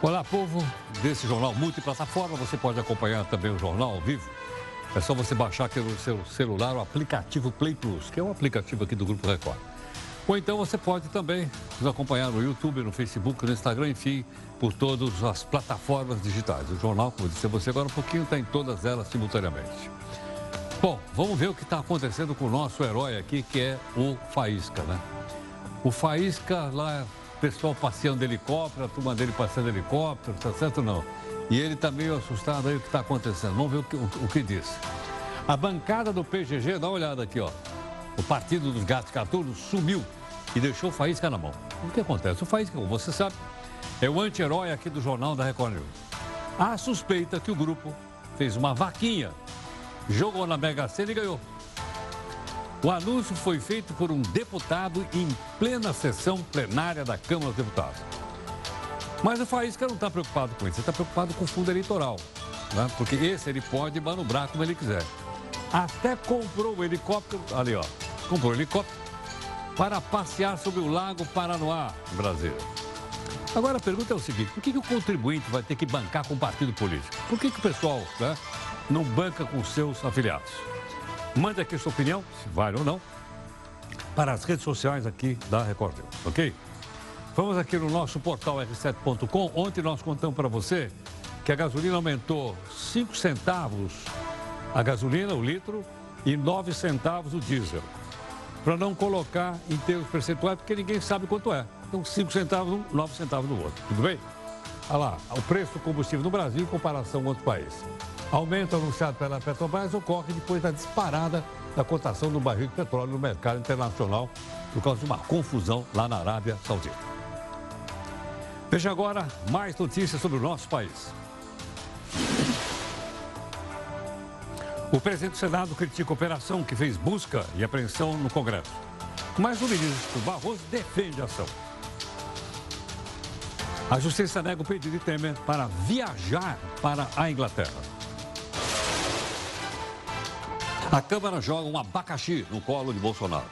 Olá, povo desse jornal multiplataforma. Você pode acompanhar também o jornal ao vivo. É só você baixar aqui no seu celular o aplicativo Play Plus, que é um aplicativo aqui do Grupo Record. Ou então você pode também nos acompanhar no YouTube, no Facebook, no Instagram, enfim, por todas as plataformas digitais. O jornal, como disse a você agora um pouquinho, está em todas elas simultaneamente. Bom, vamos ver o que está acontecendo com o nosso herói aqui, que é o Faísca, né? O Faísca lá pessoal passeando de helicóptero, a turma dele passeando de helicóptero, tá certo ou não? E ele está meio assustado aí o que está acontecendo. Vamos ver o que, o, o que disse. A bancada do PGG, dá uma olhada aqui, ó. O Partido dos Gatos Catulos sumiu e deixou o Faísca na mão. O que acontece? O Faísca, como você sabe, é o anti-herói aqui do Jornal da Record News. Há suspeita que o grupo fez uma vaquinha, jogou na Mega Sena e ganhou. O anúncio foi feito por um deputado em plena sessão plenária da Câmara dos Deputados. Mas o Faísca não está preocupado com isso, ele está preocupado com o fundo eleitoral. Né? Porque esse ele pode manobrar como ele quiser. Até comprou o helicóptero, ali ó, comprou o helicóptero para passear sobre o Lago Paranoá, em Brasília. Agora a pergunta é o seguinte: por que, que o contribuinte vai ter que bancar com o partido político? Por que, que o pessoal né, não banca com seus afiliados? Mande aqui sua opinião, se vale ou não, para as redes sociais aqui da Record News, ok? Vamos aqui no nosso portal r7.com. Ontem nós contamos para você que a gasolina aumentou 5 centavos a gasolina, o litro, e 9 centavos o diesel. Para não colocar em termos percentuais, porque ninguém sabe quanto é. Então, 5 centavos um, 9 centavos no outro. Tudo bem? Olha lá, o preço do combustível no Brasil em comparação com outros países. Aumento anunciado pela Petrobras ocorre depois da disparada da cotação do barril de petróleo no mercado internacional por causa de uma confusão lá na Arábia Saudita. Veja agora mais notícias sobre o nosso país. O presidente do Senado critica a operação que fez busca e apreensão no Congresso. Mas o ministro Barroso defende a ação. A justiça nega o pedido de Temer para viajar para a Inglaterra. A Câmara joga um abacaxi no colo de Bolsonaro.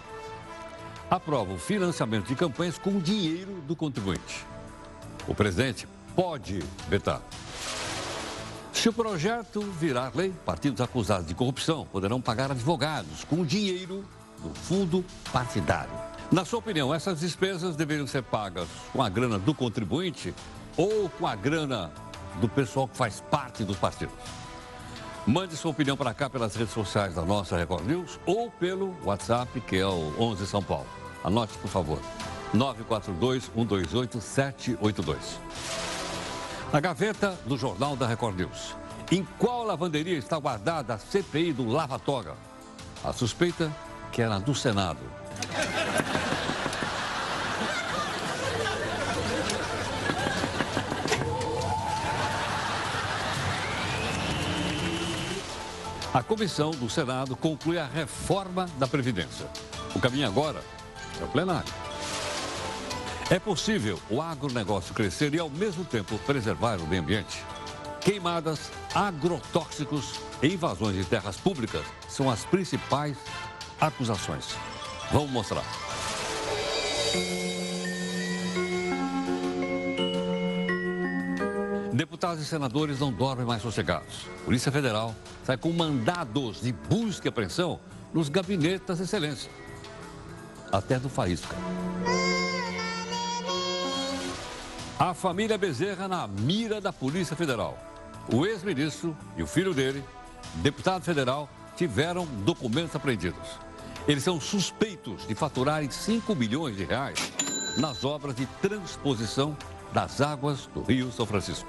Aprova o financiamento de campanhas com dinheiro do contribuinte. O presidente pode vetar. Se o projeto virar lei, partidos acusados de corrupção poderão pagar advogados com dinheiro do fundo partidário. Na sua opinião, essas despesas deveriam ser pagas com a grana do contribuinte ou com a grana do pessoal que faz parte dos partidos? Mande sua opinião para cá pelas redes sociais da nossa Record News ou pelo WhatsApp, que é o 11 São Paulo. Anote, por favor. 942-128-782. A gaveta do Jornal da Record News. Em qual lavanderia está guardada a CPI do Lava Toga? A suspeita que era do Senado. A comissão do Senado conclui a reforma da Previdência. O caminho agora é o plenário. É possível o agronegócio crescer e, ao mesmo tempo, preservar o meio ambiente? Queimadas, agrotóxicos e invasões de terras públicas são as principais acusações. Vamos mostrar. Deputados e senadores não dormem mais sossegados. Polícia Federal sai com mandados de busca e apreensão nos gabinetes das excelências. Até do Faísca. A família Bezerra na mira da Polícia Federal. O ex-ministro e o filho dele, deputado federal, tiveram documentos apreendidos. Eles são suspeitos de faturarem 5 milhões de reais nas obras de transposição das águas do Rio São Francisco.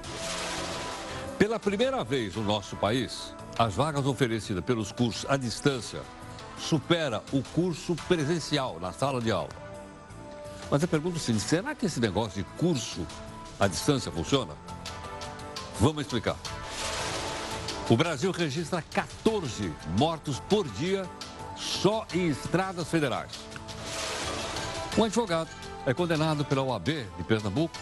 Pela primeira vez no nosso país, as vagas oferecidas pelos cursos à distância supera o curso presencial na sala de aula. Mas eu pergunto o seguinte, será que esse negócio de curso à distância funciona? Vamos explicar. O Brasil registra 14 mortos por dia só em estradas federais. Um advogado é condenado pela OAB de Pernambuco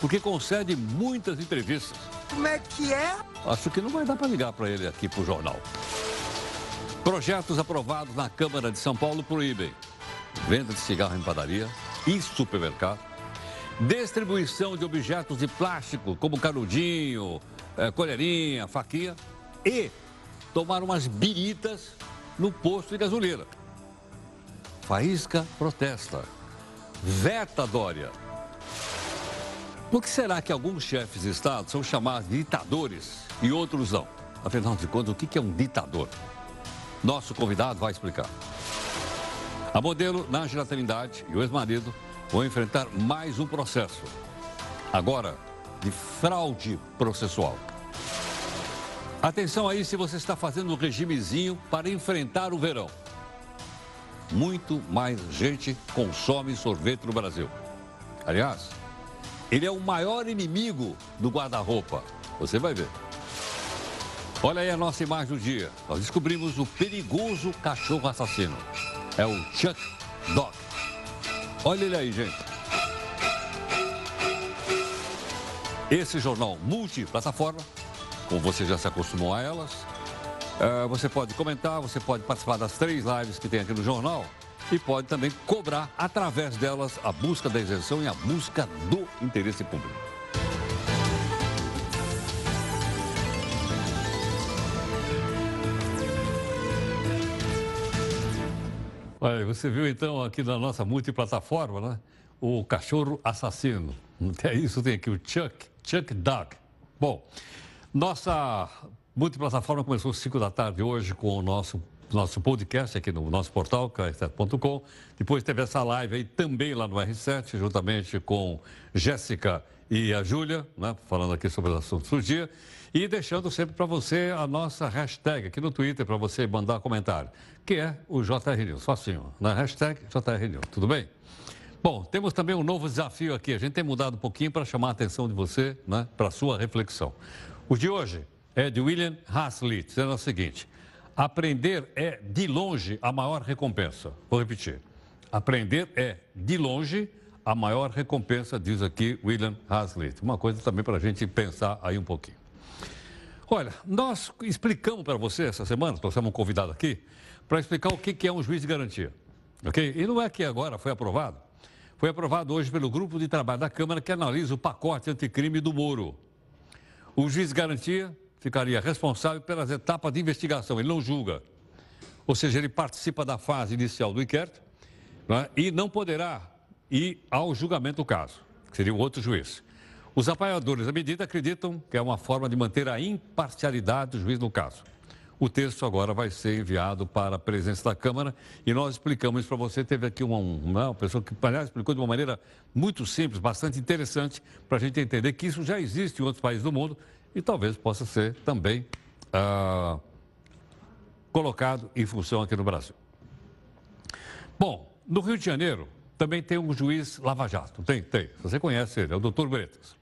porque concede muitas entrevistas. Como é que é? Acho que não vai dar para ligar para ele aqui para o jornal. Projetos aprovados na Câmara de São Paulo proíbem venda de cigarro em padaria e supermercado, distribuição de objetos de plástico, como canudinho, é, colherinha, faquinha, e tomar umas biritas no posto de gasolina. Faísca protesta. Veta Dória. Por que será que alguns chefes de Estado são chamados de ditadores e outros não? Afinal de contas, o que é um ditador? Nosso convidado vai explicar. A modelo Nájila Trindade e o ex-marido vão enfrentar mais um processo. Agora, de fraude processual. Atenção aí se você está fazendo um regimezinho para enfrentar o verão. Muito mais gente consome sorvete no Brasil. Aliás, ele é o maior inimigo do guarda-roupa. Você vai ver. Olha aí a nossa imagem do dia. Nós descobrimos o perigoso cachorro assassino. É o Chuck Dog. Olha ele aí, gente. Esse jornal multiplataforma, como você já se acostumou a elas, é, você pode comentar, você pode participar das três lives que tem aqui no jornal e pode também cobrar através delas a busca da isenção e a busca do interesse público. Olha, você viu então aqui na nossa multiplataforma, né? O cachorro assassino. Até isso tem aqui o Chuck, Chuck Dog. Bom, nossa multiplataforma começou às 5 da tarde hoje com o nosso nosso podcast aqui no nosso portal, r7.com. Depois teve essa live aí também lá no R7, juntamente com Jéssica e a Júlia, né, falando aqui sobre os assuntos do dia. E deixando sempre para você a nossa hashtag aqui no Twitter, para você mandar comentário, que é o JR News, facinho, na hashtag JR News, tudo bem? Bom, temos também um novo desafio aqui. A gente tem mudado um pouquinho para chamar a atenção de você né, para a sua reflexão. O de hoje é de William Haslett, dizendo o seguinte: aprender é, de longe, a maior recompensa. Vou repetir. Aprender é, de longe, a maior recompensa, diz aqui William Haslett. Uma coisa também para a gente pensar aí um pouquinho. Olha, nós explicamos para você essa semana, trouxemos um convidado aqui, para explicar o que é um juiz de garantia. Ok? E não é que agora foi aprovado. Foi aprovado hoje pelo grupo de trabalho da Câmara que analisa o pacote anticrime do Moro. O juiz de garantia ficaria responsável pelas etapas de investigação, ele não julga. Ou seja, ele participa da fase inicial do inquérito né, e não poderá ir ao julgamento do caso, que seria o outro juiz. Os apoiadores da medida acreditam que é uma forma de manter a imparcialidade do juiz no caso. O texto agora vai ser enviado para a presença da Câmara e nós explicamos isso para você. Teve aqui uma, uma pessoa que, aliás, explicou de uma maneira muito simples, bastante interessante, para a gente entender que isso já existe em outros países do mundo e talvez possa ser também ah, colocado em função aqui no Brasil. Bom, no Rio de Janeiro também tem um juiz lava-jato. Tem, tem. Você conhece ele, é o doutor Bretas.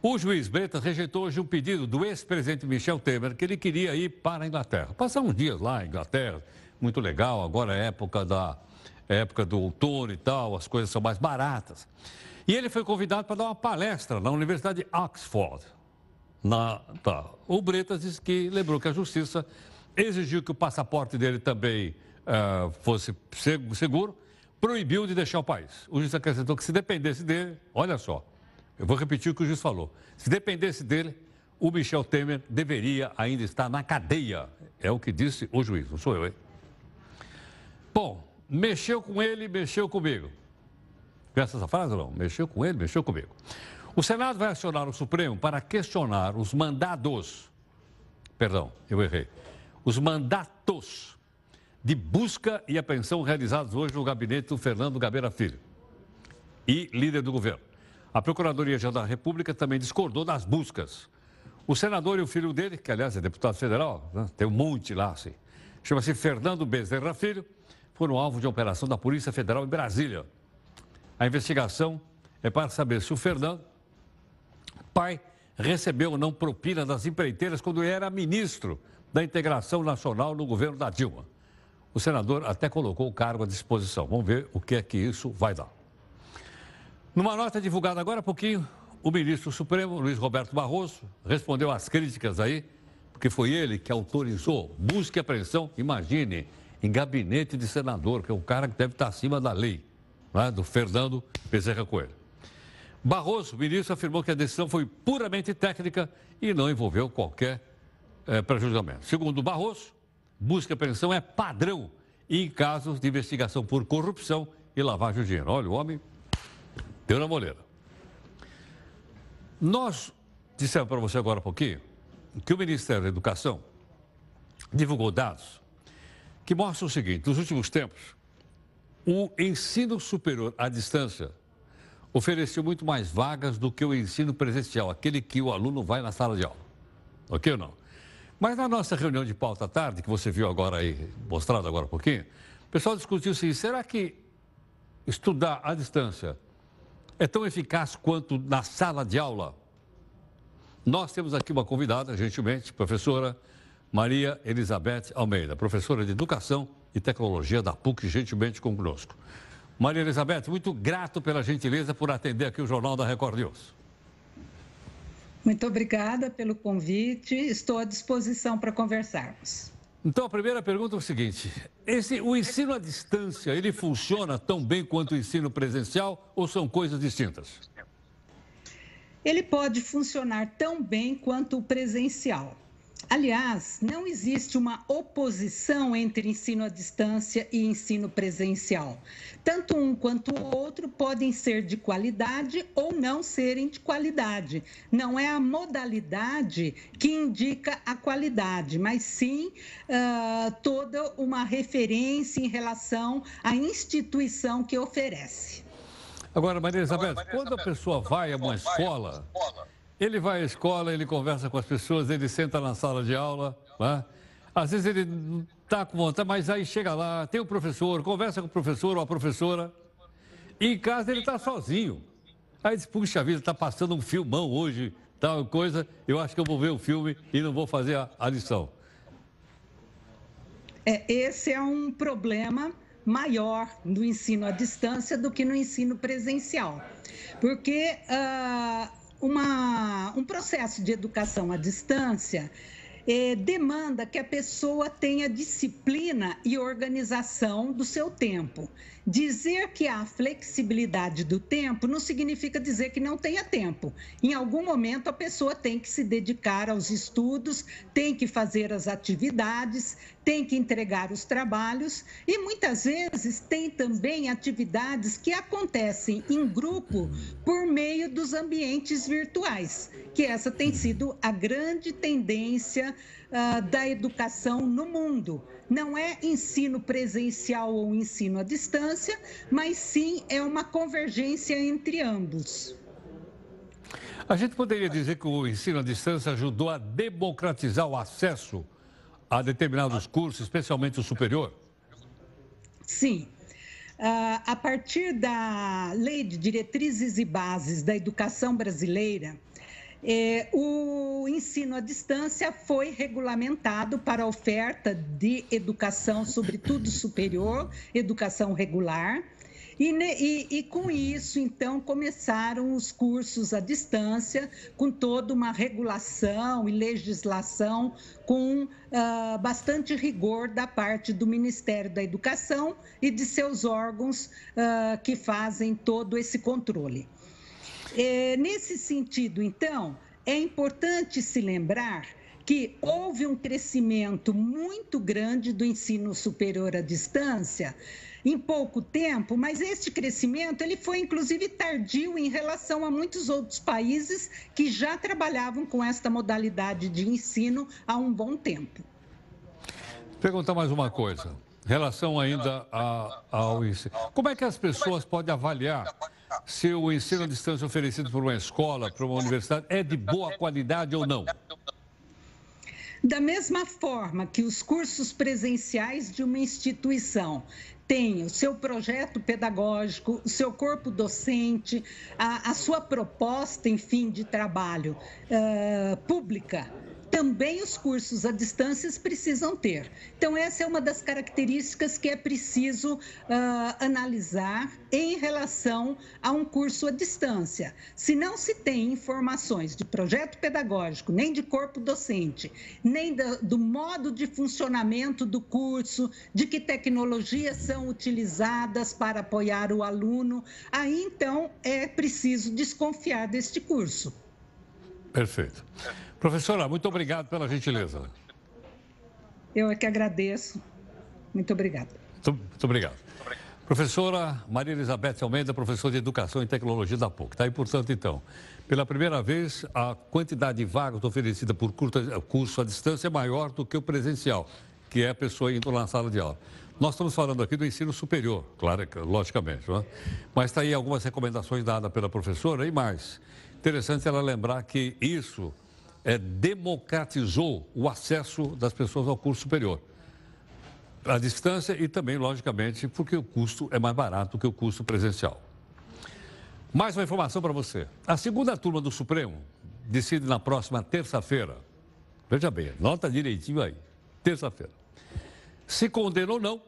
O juiz Bretas rejeitou hoje um pedido do ex-presidente Michel Temer que ele queria ir para a Inglaterra. Passar uns dias lá em Inglaterra, muito legal, agora é época, da, é época do outono e tal, as coisas são mais baratas. E ele foi convidado para dar uma palestra na Universidade de Oxford. Na, tá. O Bretas disse que lembrou que a justiça exigiu que o passaporte dele também uh, fosse seguro, proibiu de deixar o país. O juiz acrescentou que se dependesse dele, olha só, eu vou repetir o que o juiz falou. Se dependesse dele, o Michel Temer deveria ainda estar na cadeia. É o que disse o juiz, não sou eu, hein? Bom, mexeu com ele, mexeu comigo. Essa frase não? Mexeu com ele, mexeu comigo. O Senado vai acionar o Supremo para questionar os mandados. Perdão, eu errei. Os mandatos de busca e apreensão realizados hoje no gabinete do Fernando Gabeira Filho e líder do governo. A Procuradoria-Geral da República também discordou das buscas. O senador e o filho dele, que aliás é deputado federal, né, tem um monte lá assim, chama-se Fernando Bezerra Filho, foram alvo de operação da Polícia Federal em Brasília. A investigação é para saber se o Fernando, pai, recebeu não propina das empreiteiras quando era ministro da Integração Nacional no governo da Dilma. O senador até colocou o cargo à disposição. Vamos ver o que é que isso vai dar. Numa nota divulgada agora há pouquinho, o ministro Supremo, Luiz Roberto Barroso, respondeu às críticas aí, porque foi ele que autorizou busca e apreensão, imagine, em gabinete de senador, que é um cara que deve estar acima da lei, né, do Fernando Bezerra Coelho. Barroso, o ministro, afirmou que a decisão foi puramente técnica e não envolveu qualquer é, prejudicamento. Segundo Barroso, busca e apreensão é padrão em casos de investigação por corrupção e lavagem de dinheiro. Olha, o homem deu na moleira. Nós dissemos para você agora um pouquinho que o Ministério da Educação divulgou dados que mostram o seguinte: nos últimos tempos, o ensino superior à distância ofereceu muito mais vagas do que o ensino presencial, aquele que o aluno vai na sala de aula. Ok ou não? Mas na nossa reunião de pauta à tarde, que você viu agora aí, mostrado agora um pouquinho, o pessoal discutiu assim, será que estudar à distância é tão eficaz quanto na sala de aula? Nós temos aqui uma convidada, gentilmente, professora Maria Elizabeth Almeida, professora de Educação e Tecnologia da PUC, gentilmente conosco. Maria Elizabeth, muito grato pela gentileza por atender aqui o Jornal da Record News. Muito obrigada pelo convite. Estou à disposição para conversarmos. Então, a primeira pergunta é o seguinte: esse, o ensino à distância, ele funciona tão bem quanto o ensino presencial ou são coisas distintas? Ele pode funcionar tão bem quanto o presencial. Aliás, não existe uma oposição entre ensino à distância e ensino presencial. Tanto um quanto o outro podem ser de qualidade ou não serem de qualidade. Não é a modalidade que indica a qualidade, mas sim uh, toda uma referência em relação à instituição que oferece. Agora, Maria Isabel, quando a pessoa vai a uma escola ele vai à escola, ele conversa com as pessoas, ele senta na sala de aula, né? às vezes ele está com vontade, mas aí chega lá, tem o professor, conversa com o professor ou a professora, e em casa ele está sozinho. Aí diz, puxa vida, está passando um filmão hoje, tal coisa, eu acho que eu vou ver o filme e não vou fazer a, a lição. É, esse é um problema maior no ensino à distância do que no ensino presencial. Porque uh, uma, um processo de educação à distância eh, demanda que a pessoa tenha disciplina e organização do seu tempo. Dizer que há flexibilidade do tempo não significa dizer que não tenha tempo. Em algum momento, a pessoa tem que se dedicar aos estudos, tem que fazer as atividades, tem que entregar os trabalhos e muitas vezes tem também atividades que acontecem em grupo por meio dos ambientes virtuais, que essa tem sido a grande tendência uh, da educação no mundo. Não é ensino presencial ou ensino à distância, mas sim é uma convergência entre ambos. A gente poderia dizer que o ensino à distância ajudou a democratizar o acesso a determinados cursos, especialmente o superior? Sim. Uh, a partir da Lei de Diretrizes e Bases da Educação Brasileira, é, o ensino à distância foi regulamentado para a oferta de educação, sobretudo superior, educação regular. E, e, e, com isso, então, começaram os cursos à distância, com toda uma regulação e legislação, com uh, bastante rigor da parte do Ministério da Educação e de seus órgãos uh, que fazem todo esse controle. É, nesse sentido, então, é importante se lembrar que houve um crescimento muito grande do ensino superior à distância em pouco tempo, mas este crescimento ele foi inclusive tardio em relação a muitos outros países que já trabalhavam com esta modalidade de ensino há um bom tempo. Perguntar mais uma coisa, relação ainda ao ensino. Como é que as pessoas podem avaliar se o ensino à distância oferecido por uma escola, por uma universidade, é de boa qualidade ou não? Da mesma forma que os cursos presenciais de uma instituição têm o seu projeto pedagógico, o seu corpo docente, a, a sua proposta, enfim, de trabalho uh, pública, também os cursos à distância precisam ter. Então, essa é uma das características que é preciso uh, analisar em relação a um curso à distância. Se não se tem informações de projeto pedagógico, nem de corpo docente, nem do, do modo de funcionamento do curso, de que tecnologias são utilizadas para apoiar o aluno, aí então é preciso desconfiar deste curso. Perfeito. Professora, muito obrigado pela gentileza. Eu é que agradeço. Muito obrigada. Muito, muito obrigado. Professora Maria Elizabeth Almeida, professora de Educação e Tecnologia da PUC. Está aí, portanto, então, pela primeira vez, a quantidade de vagas oferecida por curta, curso à distância é maior do que o presencial, que é a pessoa indo na sala de aula. Nós estamos falando aqui do ensino superior, claro, logicamente, não é? mas está aí algumas recomendações dadas pela professora e mais. Interessante ela lembrar que isso é, democratizou o acesso das pessoas ao curso superior. À distância e também, logicamente, porque o custo é mais barato que o custo presencial. Mais uma informação para você. A segunda turma do Supremo decide na próxima terça-feira. Veja bem, nota direitinho aí. Terça-feira. Se condena ou não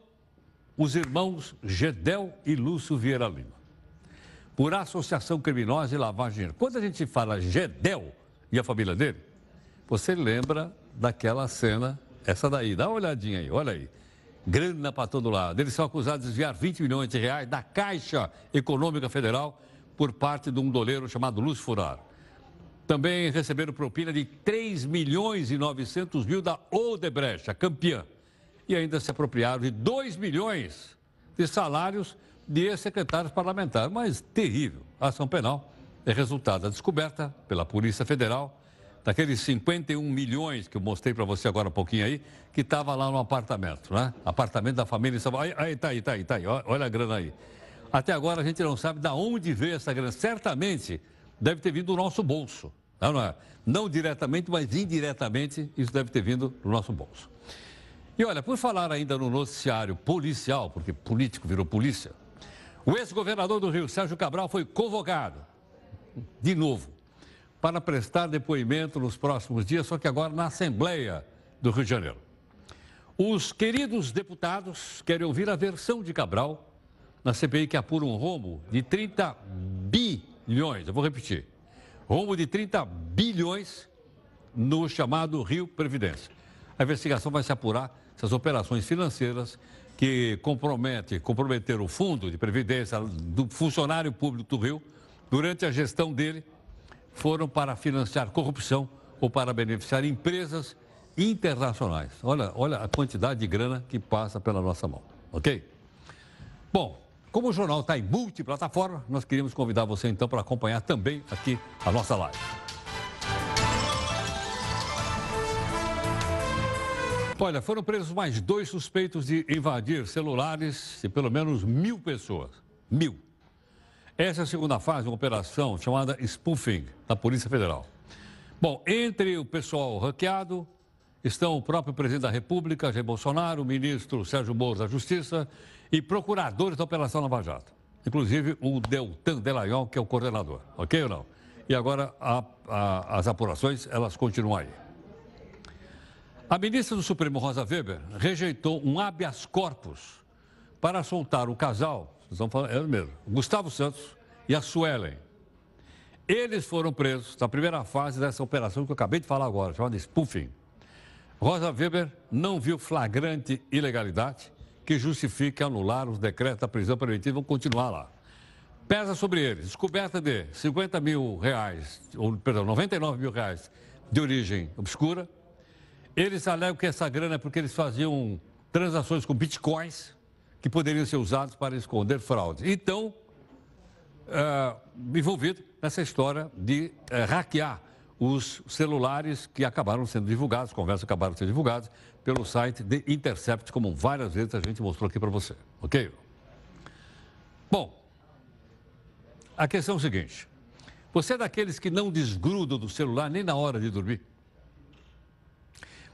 os irmãos Gedel e Lúcio Vieira Lima. Por associação criminosa e lavagem de dinheiro. Quando a gente fala Gedel e a família dele, você lembra daquela cena, essa daí, dá uma olhadinha aí, olha aí. Grana para todo lado. Eles são acusados de desviar 20 milhões de reais da Caixa Econômica Federal por parte de um doleiro chamado Lúcio Furar. Também receberam propina de 3 milhões e 900 mil da Odebrecht, a campeã. E ainda se apropriaram de 2 milhões de salários de ex-secretários parlamentares. Mas terrível. Ação penal é resultado da descoberta pela Polícia Federal daqueles 51 milhões que eu mostrei para você agora um pouquinho aí, que estava lá no apartamento, né? Apartamento da família Aí, aí, tá aí, tá aí, tá aí, olha a grana aí. Até agora a gente não sabe de onde veio essa grana. Certamente deve ter vindo do nosso bolso. Não, não, é? não diretamente, mas indiretamente isso deve ter vindo do nosso bolso. E olha, por falar ainda no noticiário policial, porque político virou polícia, o ex-governador do Rio, Sérgio Cabral, foi convocado de novo para prestar depoimento nos próximos dias, só que agora na Assembleia do Rio de Janeiro. Os queridos deputados querem ouvir a versão de Cabral na CPI que apura um rombo de 30 bilhões. Eu vou repetir. Rombo de 30 bilhões no chamado Rio Previdência. A investigação vai se apurar essas operações financeiras que compromete, comprometeram o fundo de previdência do funcionário público do Rio durante a gestão dele foram para financiar corrupção ou para beneficiar empresas internacionais. Olha, olha a quantidade de grana que passa pela nossa mão, ok? Bom, como o jornal está em multiplataforma, nós queríamos convidar você então para acompanhar também aqui a nossa live. Olha, foram presos mais dois suspeitos de invadir celulares de pelo menos mil pessoas. Mil. Essa é a segunda fase de uma operação chamada spoofing da Polícia Federal. Bom, entre o pessoal hackeado estão o próprio presidente da República, Jair Bolsonaro, o ministro Sérgio Moro da Justiça e procuradores da Operação Lava Jato. Inclusive o Deltan Delayon, que é o coordenador. Ok ou não? E agora a, a, as apurações, elas continuam aí. A ministra do Supremo, Rosa Weber, rejeitou um habeas corpus para soltar o casal nós vamos falar, é mesmo. Gustavo Santos e a Suelen. Eles foram presos na primeira fase dessa operação que eu acabei de falar agora, chamada spoofing. Rosa Weber não viu flagrante ilegalidade que justifique anular os decretos da prisão preventiva vão continuar lá. Pesa sobre eles, descoberta de 50 mil reais, ou, perdão, 99 mil reais de origem obscura. Eles alegam que essa grana é porque eles faziam transações com bitcoins, que poderiam ser usados para esconder fraudes. Então, uh, envolvido nessa história de uh, hackear os celulares que acabaram sendo divulgados, conversas acabaram sendo divulgadas pelo site de Intercept, como várias vezes a gente mostrou aqui para você, ok? Bom, a questão é o seguinte: você é daqueles que não desgrudam do celular nem na hora de dormir?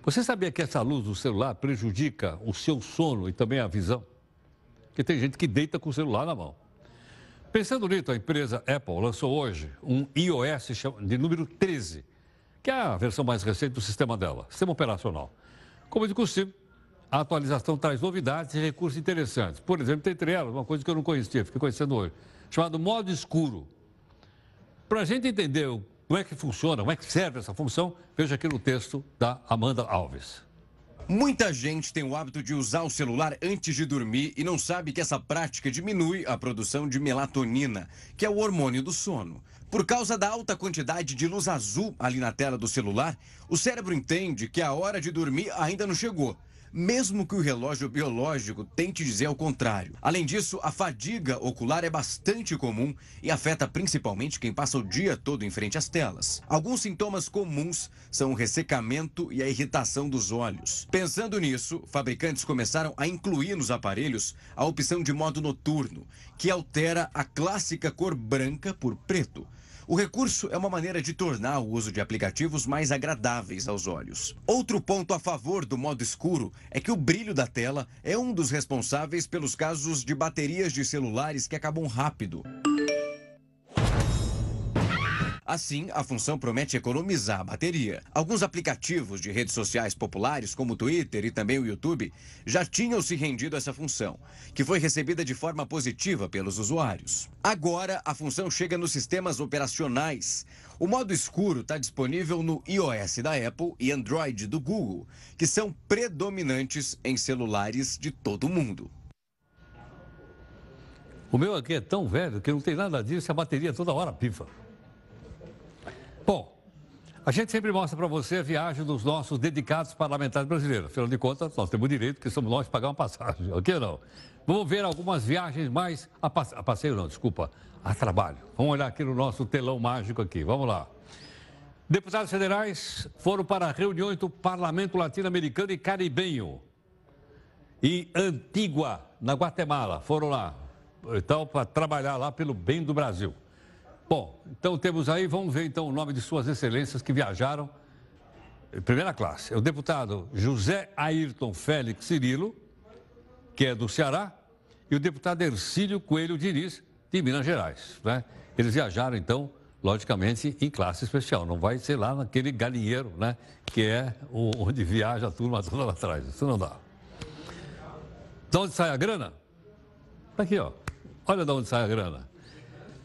Você sabia que essa luz do celular prejudica o seu sono e também a visão? Porque tem gente que deita com o celular na mão. Pensando nisso, a empresa Apple lançou hoje um iOS de número 13, que é a versão mais recente do sistema dela, sistema operacional. Como de costume, a atualização traz novidades e recursos interessantes. Por exemplo, entre elas, uma coisa que eu não conhecia, fiquei conhecendo hoje, chamado modo escuro. Para a gente entender como é que funciona, como é que serve essa função, veja aqui no texto da Amanda Alves. Muita gente tem o hábito de usar o celular antes de dormir e não sabe que essa prática diminui a produção de melatonina, que é o hormônio do sono. Por causa da alta quantidade de luz azul ali na tela do celular, o cérebro entende que a hora de dormir ainda não chegou mesmo que o relógio biológico tente dizer o contrário. Além disso, a fadiga ocular é bastante comum e afeta principalmente quem passa o dia todo em frente às telas. Alguns sintomas comuns são o ressecamento e a irritação dos olhos. Pensando nisso, fabricantes começaram a incluir nos aparelhos a opção de modo noturno, que altera a clássica cor branca por preto. O recurso é uma maneira de tornar o uso de aplicativos mais agradáveis aos olhos. Outro ponto a favor do modo escuro é que o brilho da tela é um dos responsáveis pelos casos de baterias de celulares que acabam rápido. Assim, a função promete economizar a bateria. Alguns aplicativos de redes sociais populares, como o Twitter e também o YouTube, já tinham se rendido a essa função, que foi recebida de forma positiva pelos usuários. Agora, a função chega nos sistemas operacionais. O modo escuro está disponível no iOS da Apple e Android do Google, que são predominantes em celulares de todo mundo. O meu aqui é tão velho que não tem nada disso a bateria toda hora pifa. Bom, a gente sempre mostra para você a viagem dos nossos dedicados parlamentares brasileiros. Afinal de contas, nós temos o direito, que somos nós, de pagar uma passagem, ok ou não? Vamos ver algumas viagens mais a, passe... a passeio, não, desculpa, a trabalho. Vamos olhar aqui no nosso telão mágico aqui, vamos lá. Deputados federais foram para reuniões do Parlamento Latino-Americano e Caribenho. E Antigua, na Guatemala, foram lá. Então, para trabalhar lá pelo bem do Brasil. Bom, então temos aí, vamos ver então o nome de suas excelências que viajaram primeira classe. É o deputado José Ayrton Félix Cirilo, que é do Ceará, e o deputado Ercílio Coelho Diniz, de Minas Gerais. Né? Eles viajaram, então, logicamente, em classe especial. Não vai ser lá naquele galinheiro, né? Que é onde viaja a turma toda lá atrás. Isso não dá. De onde sai a grana? Está aqui, ó. Olha de onde sai a grana.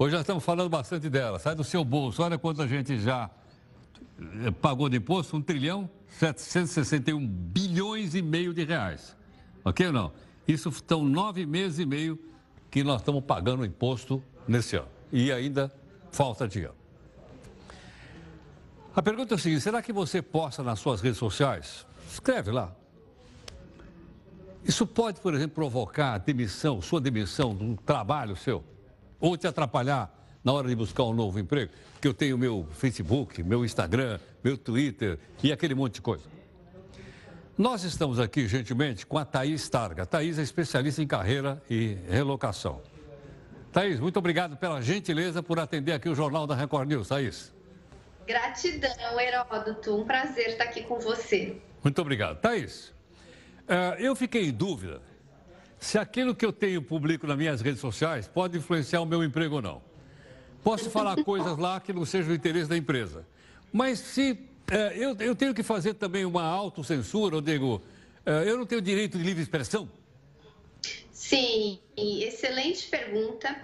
Hoje já estamos falando bastante dela. Sai do seu bolso. Olha quanto a gente já eh, pagou de imposto: 1 trilhão 761 bilhões e meio de reais. Ok ou não? Isso estão nove meses e meio que nós estamos pagando imposto nesse ano. E ainda falta dinheiro. A pergunta é a seguinte: será que você posta nas suas redes sociais? Escreve lá. Isso pode, por exemplo, provocar demissão, sua demissão de um trabalho seu? Ou te atrapalhar na hora de buscar um novo emprego, porque eu tenho meu Facebook, meu Instagram, meu Twitter e aquele monte de coisa. Nós estamos aqui, gentilmente, com a Thaís Targa. Thaís é especialista em carreira e relocação. Thaís, muito obrigado pela gentileza por atender aqui o Jornal da Record News. Thaís. Gratidão, Heródoto. Um prazer estar aqui com você. Muito obrigado. Thaís, eh, eu fiquei em dúvida se aquilo que eu tenho publico nas minhas redes sociais pode influenciar o meu emprego ou não. Posso falar coisas lá que não sejam do interesse da empresa. Mas se é, eu, eu, tenho que fazer também uma autocensura, eu digo, é, eu não tenho direito de livre expressão? Sim, excelente pergunta.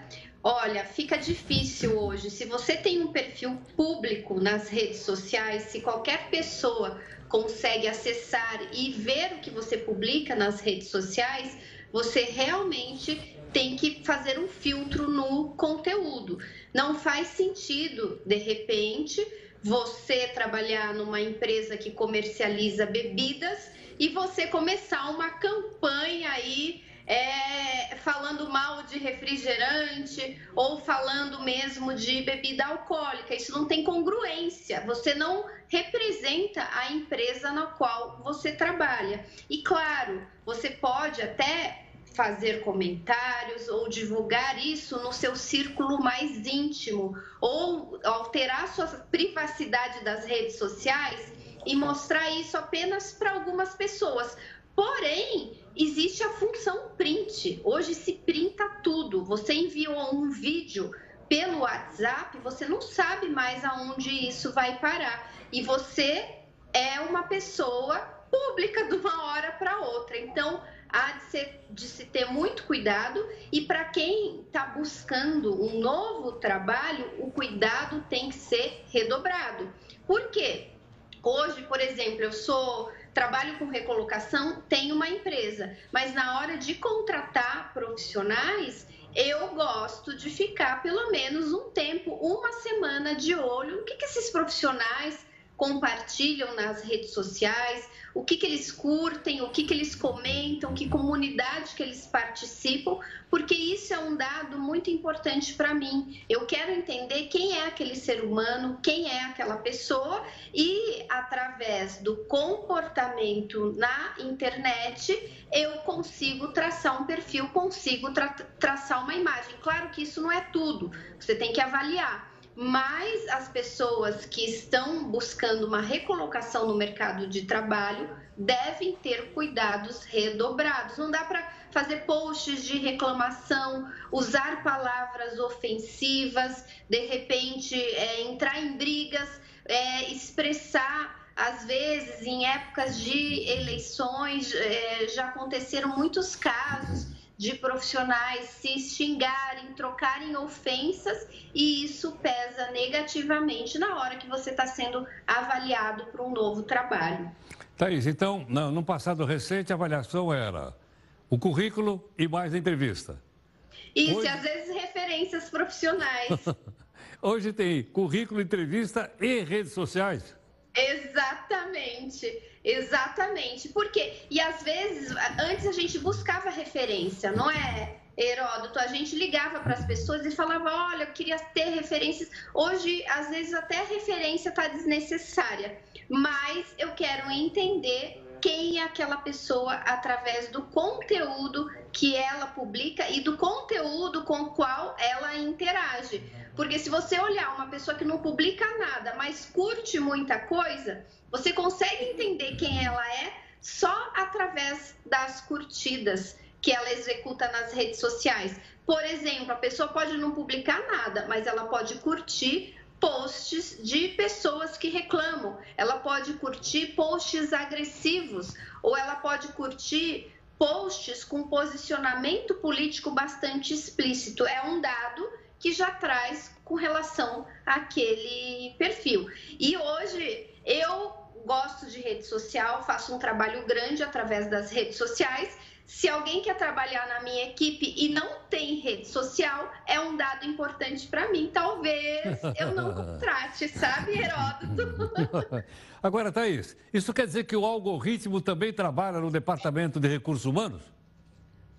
Olha, fica difícil hoje. Se você tem um perfil público nas redes sociais, se qualquer pessoa consegue acessar e ver o que você publica nas redes sociais, você realmente tem que fazer um filtro no conteúdo. Não faz sentido, de repente, você trabalhar numa empresa que comercializa bebidas e você começar uma campanha aí é, falando mal de refrigerante ou falando mesmo de bebida alcoólica. Isso não tem congruência. Você não representa a empresa na qual você trabalha. E claro, você pode até fazer comentários ou divulgar isso no seu círculo mais íntimo ou alterar sua privacidade das redes sociais e mostrar isso apenas para algumas pessoas. Porém, existe a função print. Hoje se printa tudo. Você enviou um vídeo pelo WhatsApp, você não sabe mais aonde isso vai parar. E você é uma pessoa pública de uma hora para outra. Então, há de, ser, de se ter muito cuidado e para quem está buscando um novo trabalho, o cuidado tem que ser redobrado. Por quê? Hoje, por exemplo, eu sou trabalho com recolocação, tenho uma empresa, mas na hora de contratar profissionais, eu gosto de ficar pelo menos um tempo, uma semana de olho, o que, que esses profissionais compartilham nas redes sociais, o que, que eles curtem, o que, que eles comentam, que comunidade que eles participam, porque isso é um dado muito importante para mim. Eu quero entender quem é aquele ser humano, quem é aquela pessoa e através do comportamento na internet eu consigo traçar um perfil, consigo tra traçar uma imagem. Claro que isso não é tudo, você tem que avaliar mas as pessoas que estão buscando uma recolocação no mercado de trabalho devem ter cuidados redobrados. Não dá para fazer posts de reclamação, usar palavras ofensivas, de repente é, entrar em brigas, é, expressar às vezes, em épocas de eleições, é, já aconteceram muitos casos de profissionais se xingarem, trocarem ofensas e isso pesa negativamente na hora que você está sendo avaliado para um novo trabalho. Thaís, então, no passado recente, a avaliação era o currículo e mais a entrevista. Isso, Hoje... e às vezes referências profissionais. Hoje tem currículo, entrevista e redes sociais. Exatamente, exatamente. Por quê? E às vezes, antes a gente buscava referência, não é, Heródoto? A gente ligava para as pessoas e falava: olha, eu queria ter referências. Hoje, às vezes, até a referência está desnecessária, mas eu quero entender quem é aquela pessoa através do conteúdo que ela publica e do conteúdo com o qual ela interage. Porque se você olhar uma pessoa que não publica nada, mas curte muita coisa, você consegue entender quem ela é só através das curtidas que ela executa nas redes sociais. Por exemplo, a pessoa pode não publicar nada, mas ela pode curtir posts de pessoas que reclamam. Ela pode curtir posts agressivos ou ela pode curtir posts com posicionamento político bastante explícito. É um dado que já traz com relação àquele perfil. E hoje eu gosto de rede social, faço um trabalho grande através das redes sociais. Se alguém quer trabalhar na minha equipe e não tem rede social, é um dado importante para mim. Talvez eu não contrate, sabe, Heródoto? Agora, Thaís, isso quer dizer que o algoritmo também trabalha no Departamento de Recursos Humanos?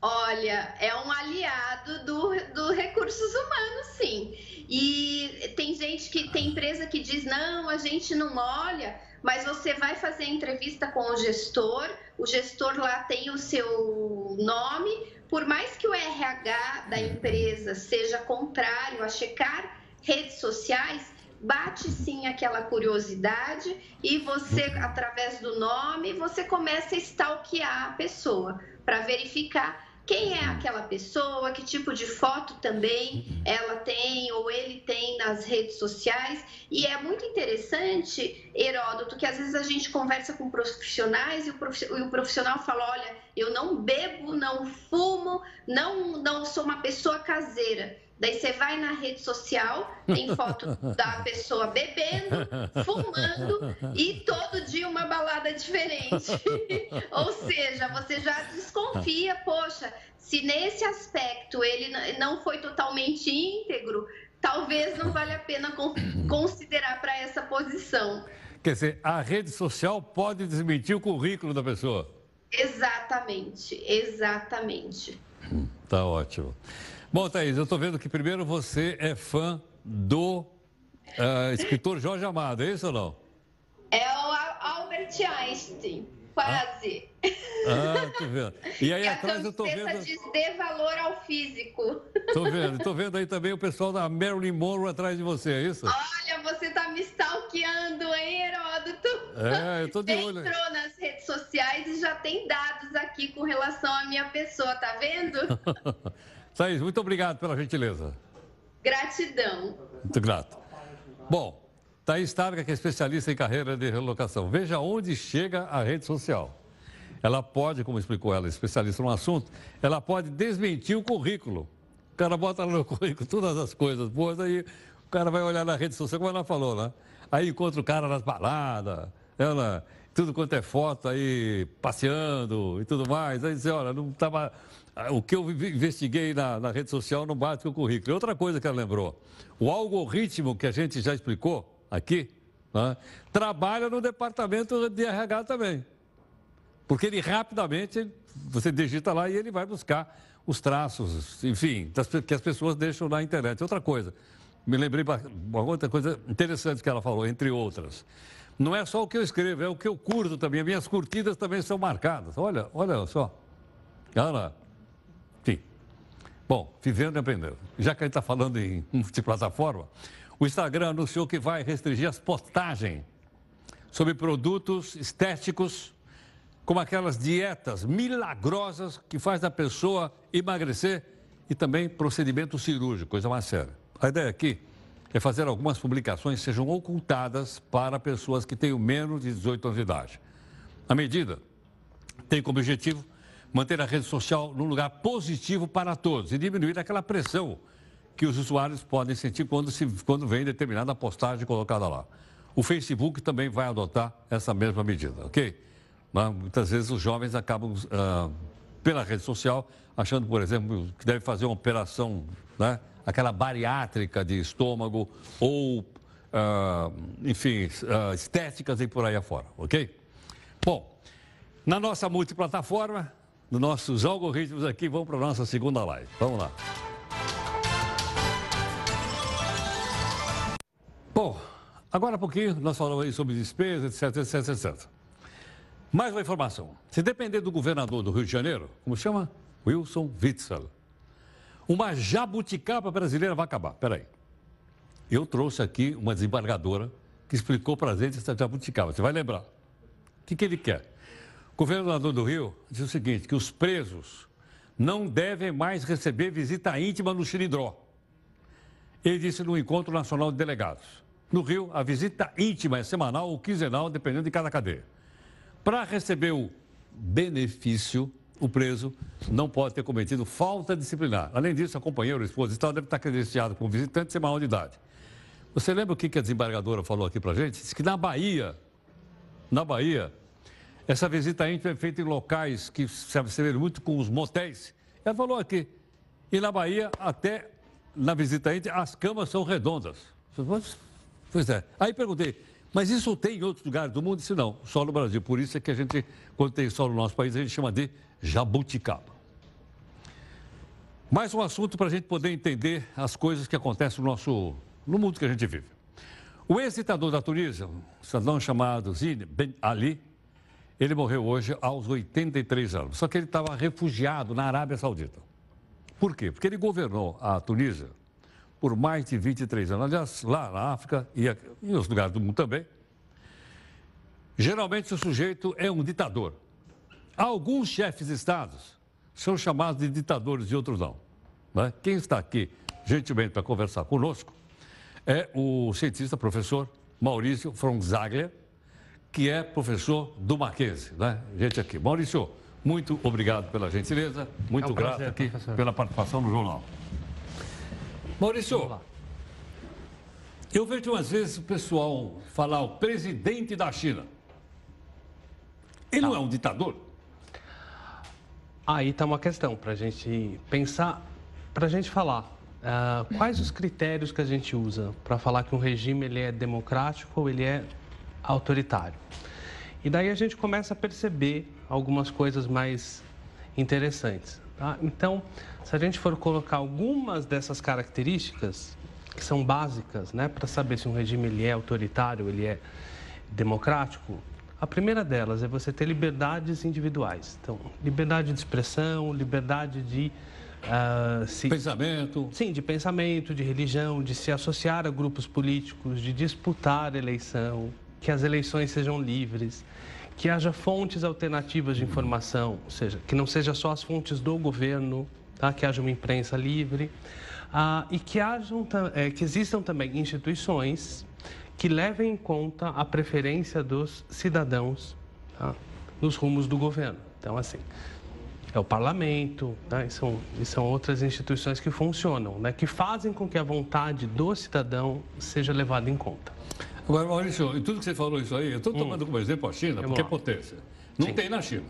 Olha, é um aliado do, do recursos humanos, sim. E tem gente que tem empresa que diz não, a gente não olha, mas você vai fazer entrevista com o gestor, o gestor lá tem o seu nome, por mais que o RH da empresa seja contrário a checar redes sociais, bate sim aquela curiosidade e você, através do nome, você começa a stalkear a pessoa para verificar quem é aquela pessoa, que tipo de foto também ela tem ou ele tem nas redes sociais. E é muito interessante, Heródoto, que às vezes a gente conversa com profissionais e o profissional fala: olha, eu não bebo, não fumo, não, não sou uma pessoa caseira. Daí você vai na rede social, tem foto da pessoa bebendo, fumando e todo dia uma balada diferente. Ou seja, você já desconfia, poxa, se nesse aspecto ele não foi totalmente íntegro, talvez não vale a pena considerar para essa posição. Quer dizer, a rede social pode desmentir o currículo da pessoa. Exatamente, exatamente. Tá ótimo. Bom, Thaís, eu estou vendo que primeiro você é fã do uh, escritor Jorge Amado, é isso ou não? É o Albert Einstein, quase. Ah, ah tô vendo. E aí atrás eu tô vendo. diz dê valor ao físico. Tô vendo. Tô vendo aí também o pessoal da Marilyn Monroe atrás de você, é isso? Olha, você tá me stalkeando, hein, Heródoto? É, eu tô de olho. Entrou nas redes sociais e já tem dados aqui com relação à minha pessoa, tá vendo? Thaís, muito obrigado pela gentileza. Gratidão. Muito grato. Bom, Thaís Targa, que é especialista em carreira de relocação. Veja onde chega a rede social. Ela pode, como explicou ela, especialista no assunto, ela pode desmentir o currículo. O cara bota no currículo todas as coisas boas, aí o cara vai olhar na rede social, como ela falou, né? Aí encontra o cara nas baladas, ela, tudo quanto é foto aí, passeando e tudo mais. Aí diz, olha, não estava. O que eu investiguei na, na, rede social não bate com o currículo. E outra coisa que ela lembrou: o algoritmo que a gente já explicou aqui, né, trabalha no departamento de RH também. Porque ele rapidamente, você digita lá e ele vai buscar os traços, enfim, das, que as pessoas deixam na internet. Outra coisa, me lembrei uma outra coisa interessante que ela falou, entre outras. Não é só o que eu escrevo, é o que eu curto também. As minhas curtidas também são marcadas. Olha, olha só. Enfim. Bom, vivendo e aprendendo. Já que a gente está falando em multiplataforma, o Instagram anunciou que vai restringir as postagens sobre produtos estéticos, como aquelas dietas milagrosas que faz a pessoa emagrecer e também procedimento cirúrgico, coisa mais séria. A ideia aqui é fazer algumas publicações sejam ocultadas para pessoas que tenham menos de 18 anos de idade. A medida tem como objetivo manter a rede social num lugar positivo para todos e diminuir aquela pressão que os usuários podem sentir quando, se, quando vem determinada postagem colocada lá. O Facebook também vai adotar essa mesma medida, ok? Mas, muitas vezes os jovens acabam, ah, pela rede social, achando, por exemplo, que deve fazer uma operação, né? aquela bariátrica de estômago ou, uh, enfim, uh, estéticas e por aí afora, ok? Bom, na nossa multiplataforma, nossos algoritmos aqui, vamos para a nossa segunda live. Vamos lá. Bom, agora há pouquinho nós falamos aí sobre despesas, etc, etc, etc. Mais uma informação. Se depender do governador do Rio de Janeiro, como chama? Wilson Witzel. Uma jabuticaba brasileira vai acabar. Peraí. Eu trouxe aqui uma desembargadora que explicou para a gente essa jabuticaba. Você vai lembrar. O que, que ele quer? O governador do Rio disse o seguinte, que os presos não devem mais receber visita íntima no Xilindró. Ele disse no Encontro Nacional de Delegados. No Rio, a visita íntima é semanal ou quinzenal, dependendo de cada cadeia. Para receber o benefício, o preso não pode ter cometido falta disciplinar. Além disso, a companheira, o esposo e deve estar credenciado como visitante sem maior de idade. Você lembra o que a desembargadora falou aqui para a gente? Diz que na Bahia, na Bahia, essa visita íntima é feita em locais que se assemelham muito com os motéis. Ela falou aqui, e na Bahia, até na visita íntima, as camas são redondas. Pois é. Aí perguntei, mas isso tem em outros lugares do mundo? Disse não, só no Brasil. Por isso é que a gente, quando tem só no nosso país, a gente chama de jabuticaba. Mais um assunto para a gente poder entender as coisas que acontecem no nosso no mundo que a gente vive. O ex-ditador da Tunísia, um cidadão chamado Zine Ben Ali, ele morreu hoje aos 83 anos. Só que ele estava refugiado na Arábia Saudita. Por quê? Porque ele governou a Tunísia por mais de 23 anos. Aliás, lá na África e em outros lugares do mundo também. Geralmente o sujeito é um ditador. Alguns chefes de estados são chamados de ditadores e outros não. Né? Quem está aqui gentilmente para conversar conosco é o cientista professor Maurício Fronzaglia, que é professor do Mackenzie, né? Gente aqui. Maurício, muito obrigado pela gentileza, muito é um grato aqui professor. pela participação no jornal. Maurício, eu vejo umas vezes o pessoal falar o presidente da China. Ele não, não é um ditador? Aí está uma questão para a gente pensar, para a gente falar. Uh, quais os critérios que a gente usa para falar que um regime ele é democrático ou ele é autoritário? E daí a gente começa a perceber algumas coisas mais interessantes. Tá? Então, se a gente for colocar algumas dessas características que são básicas, né, para saber se um regime ele é autoritário, ele é democrático, a primeira delas é você ter liberdades individuais. Então, liberdade de expressão, liberdade de. Uh, se, pensamento. Sim, de pensamento, de religião, de se associar a grupos políticos, de disputar eleição, que as eleições sejam livres, que haja fontes alternativas de informação, ou seja, que não seja só as fontes do governo, tá? que haja uma imprensa livre. ah, e que, hajam, é, que existam também instituições que levem em conta a preferência dos cidadãos tá? nos rumos do governo. Então, assim, é o parlamento, né? e, são, e são outras instituições que funcionam, né? que fazem com que a vontade do cidadão seja levada em conta. Agora, Maurício, e tudo que você falou isso aí, eu estou tomando hum. como exemplo a China, porque é potência. Não Sim. tem na China.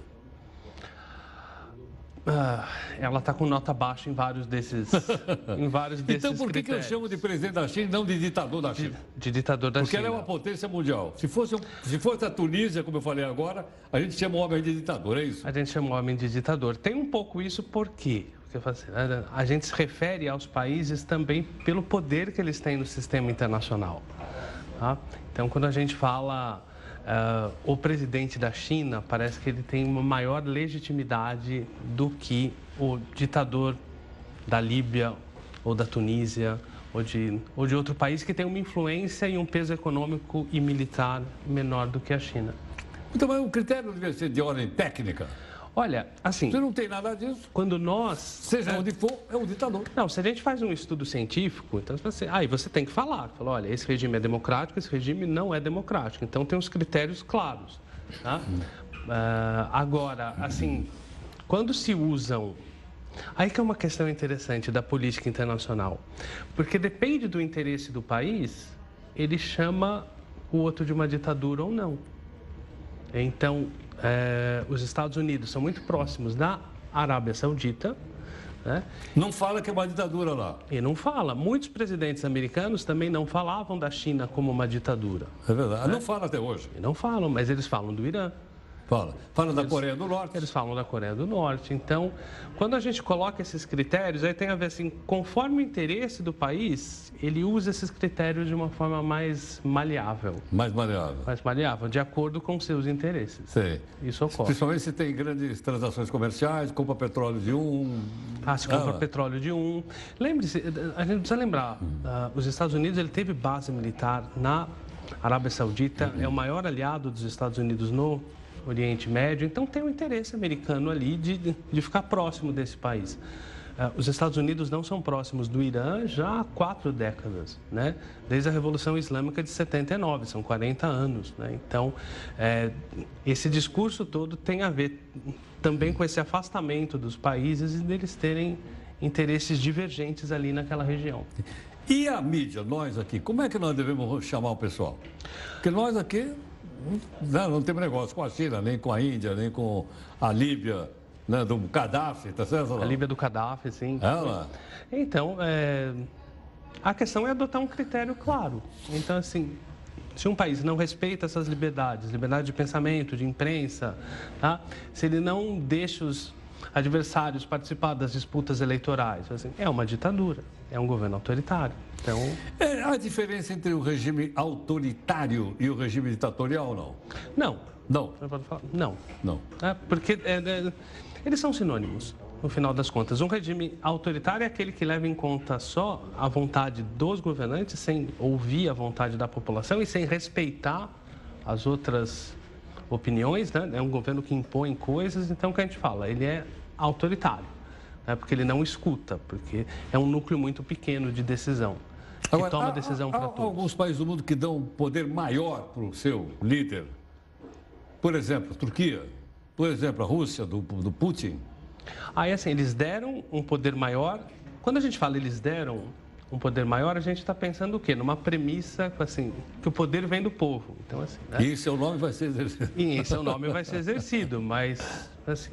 Ah, ela está com nota baixa em vários desses, em vários desses Então por que, que eu chamo de presidente da China e não de ditador da China? De, de ditador da Porque China. Porque ela é uma potência mundial. Se fosse, se fosse a Tunísia, como eu falei agora, a gente chama o homem de ditador, é isso? A gente chama o homem de ditador. Tem um pouco isso por quê? Porque assim, né, a gente se refere aos países também pelo poder que eles têm no sistema internacional. Tá? Então, quando a gente fala Uh, o presidente da China parece que ele tem uma maior legitimidade do que o ditador da Líbia ou da Tunísia ou de, ou de outro país que tem uma influência e um peso econômico e militar menor do que a China. Então, o critério deve ser de ordem técnica? Olha, assim. Você não tem nada disso. Quando nós. Seja é, onde for, é um ditador. Não, se a gente faz um estudo científico, então você. Aí você tem que falar. Fala, olha, esse regime é democrático, esse regime não é democrático. Então tem os critérios claros. Tá? Uh, agora, assim, quando se usam. Aí que é uma questão interessante da política internacional. Porque depende do interesse do país, ele chama o outro de uma ditadura ou não. Então, é, os Estados Unidos são muito próximos da Arábia Saudita. Né? Não fala que é uma ditadura lá. E não fala. Muitos presidentes americanos também não falavam da China como uma ditadura. É verdade. Né? Não fala até hoje. E não falam, mas eles falam do Irã. Fala. Fala da Coreia do Norte. Eles falam da Coreia do Norte. Então, quando a gente coloca esses critérios, aí tem a ver assim, conforme o interesse do país, ele usa esses critérios de uma forma mais maleável. Mais maleável. Mais maleável, de acordo com seus interesses. Sim. Isso ocorre. Principalmente se tem grandes transações comerciais, compra petróleo de um. Ah, se compra ah. petróleo de um. Lembre-se, a gente precisa lembrar, uh, os Estados Unidos ele teve base militar na Arábia Saudita, uhum. é o maior aliado dos Estados Unidos no Oriente Médio, então tem um interesse americano ali de, de ficar próximo desse país. Uh, os Estados Unidos não são próximos do Irã já há quatro décadas, né? desde a Revolução Islâmica de 79, são 40 anos. Né? Então, é, esse discurso todo tem a ver também com esse afastamento dos países e deles terem interesses divergentes ali naquela região. E a mídia, nós aqui, como é que nós devemos chamar o pessoal? Porque nós aqui não, não temos negócio com a China, nem com a Índia, nem com a Líbia, né, do Gaddafi, tá certo? A Líbia do Gaddafi, sim. Ela? Então, é... a questão é adotar um critério claro. Então, assim, se um país não respeita essas liberdades, liberdade de pensamento, de imprensa, tá? se ele não deixa os adversários participar das disputas eleitorais. Assim, é uma ditadura, é um governo autoritário. Então... É, há diferença entre o regime autoritário e o regime ditatorial, não? Não. Não? Não. Não. É, porque é, é, eles são sinônimos, no final das contas. Um regime autoritário é aquele que leva em conta só a vontade dos governantes, sem ouvir a vontade da população e sem respeitar as outras opiniões, né? É um governo que impõe coisas, então o que a gente fala? Ele é autoritário, né? porque ele não escuta, porque é um núcleo muito pequeno de decisão. Que Agora, toma há, decisão para todos. Há alguns países do mundo que dão poder maior para o seu líder. Por exemplo, a Turquia. Por exemplo, a Rússia, do, do Putin. Aí, assim, eles deram um poder maior. Quando a gente fala eles deram um poder maior, a gente está pensando o quê? Numa premissa, assim, que o poder vem do povo. Então, assim, né? E seu nome vai ser exercido. E seu nome vai ser exercido, mas, assim,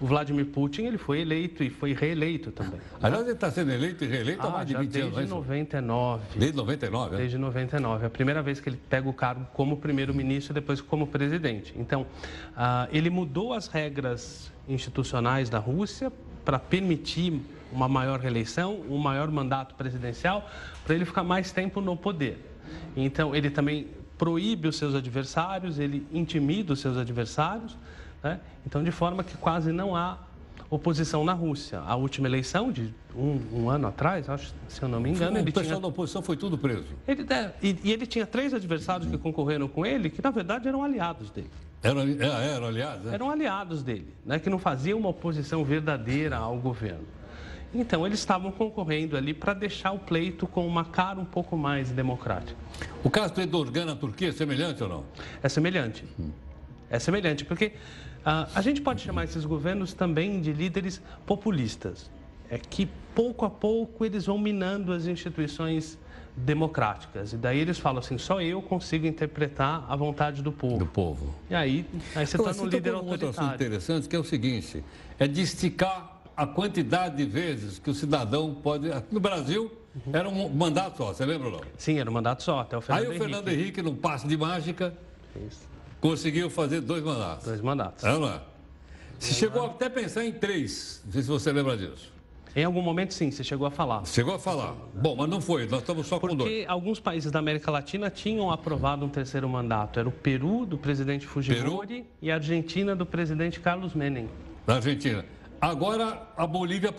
o Vladimir Putin, ele foi eleito e foi reeleito também. Aliás, ele está sendo eleito e reeleito ah, há mais de 20 desde anos. Desde 99. Desde 99, é? Desde 99. É a primeira vez que ele pega o cargo como primeiro-ministro e depois como presidente. Então, ah, ele mudou as regras institucionais da Rússia para permitir uma maior reeleição, um maior mandato presidencial, para ele ficar mais tempo no poder. Então, ele também proíbe os seus adversários, ele intimida os seus adversários, né? então, de forma que quase não há oposição na Rússia. A última eleição, de um, um ano atrás, acho, se eu não me engano, o ele pessoal tinha... da oposição foi tudo preso. Ele, é, e, e, ele tinha três adversários que concorreram com ele, que na verdade eram aliados dele. Eram, é, eram aliados? É? Eram aliados dele, né? que não faziam uma oposição verdadeira ao governo. Então, eles estavam concorrendo ali para deixar o pleito com uma cara um pouco mais democrática. O caso do Erdogan na Turquia é semelhante ou não? É semelhante. Hum. É semelhante, porque uh, a gente pode chamar esses governos também de líderes populistas. É que pouco a pouco eles vão minando as instituições democráticas. E daí eles falam assim, só eu consigo interpretar a vontade do povo. Do povo. E aí, aí você está no líder um autoritário. outro assunto interessante, que é o seguinte, é de esticar a quantidade de vezes que o cidadão pode... No Brasil, uhum. era um mandato só, você lembra ou não? Sim, era um mandato só, até o Fernando Aí o Fernando Henrique, Henrique num passe de mágica, Isso. Conseguiu fazer dois mandatos. Dois mandatos. É, não é? Se chegou até a pensar em três, não sei se você lembra disso. Em algum momento, sim, você chegou a falar. Chegou a falar. Bom, mas não foi, nós estamos só Porque com dois. Porque alguns países da América Latina tinham aprovado um terceiro mandato. Era o Peru, do presidente Fujimori, Peru? e a Argentina, do presidente Carlos Menem. Da Argentina. Agora, a Bolívia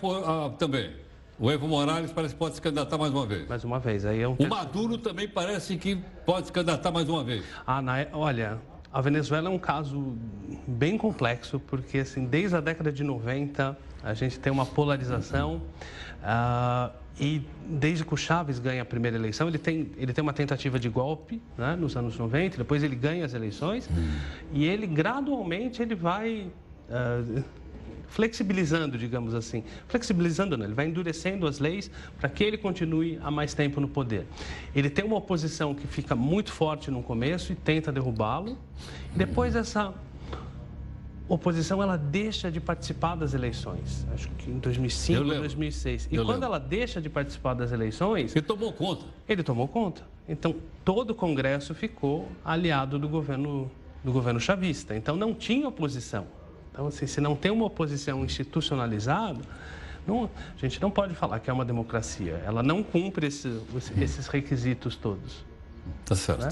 também. O Evo Morales parece que pode se candidatar mais uma vez. Mais uma vez. Aí é um o Maduro também parece que pode se candidatar mais uma vez. Ah, na, olha, a Venezuela é um caso bem complexo, porque assim, desde a década de 90 a gente tem uma polarização. Uh, e desde que o Chaves ganha a primeira eleição, ele tem, ele tem uma tentativa de golpe né, nos anos 90, depois ele ganha as eleições hum. e ele gradualmente ele vai uh, flexibilizando, digamos assim. Flexibilizando não, ele vai endurecendo as leis para que ele continue há mais tempo no poder. Ele tem uma oposição que fica muito forte no começo e tenta derrubá-lo. Depois essa oposição ela deixa de participar das eleições. Acho que em 2005, 2006. E Eu quando lembro. ela deixa de participar das eleições, ele tomou conta. Ele tomou conta. Então todo o Congresso ficou aliado do governo do governo chavista. Então não tinha oposição. Então assim, se não tem uma oposição institucionalizada, não, a gente não pode falar que é uma democracia. Ela não cumpre esse, esses requisitos todos. Tá certo. Né?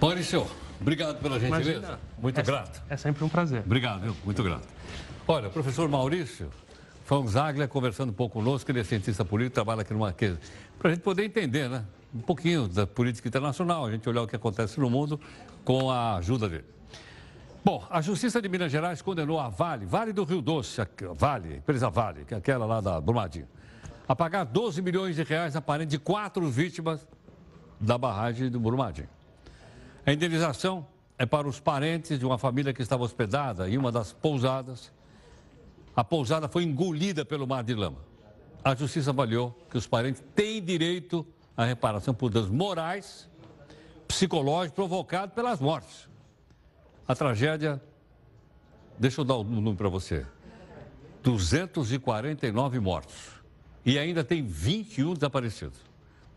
Maurício, Obrigado pela gentileza. Imagina, Muito é, grato. É sempre um prazer. Obrigado, viu? Muito grato. Olha, professor Maurício Zaglia conversando um pouco conosco, ele é cientista político, trabalha aqui no Marquês, para a gente poder entender, né? Um pouquinho da política internacional, a gente olhar o que acontece no mundo com a ajuda dele. Bom, a Justiça de Minas Gerais condenou a Vale, Vale do Rio Doce, Vale, empresa Vale, que é aquela lá da Brumadinho, a pagar 12 milhões de reais a parente de quatro vítimas da barragem do Brumadinho. A indenização é para os parentes de uma família que estava hospedada em uma das pousadas. A pousada foi engolida pelo mar de lama. A justiça avaliou que os parentes têm direito à reparação por danos morais, psicológicos provocados pelas mortes. A tragédia, deixa eu dar o um número para você: 249 mortos. E ainda tem 21 desaparecidos.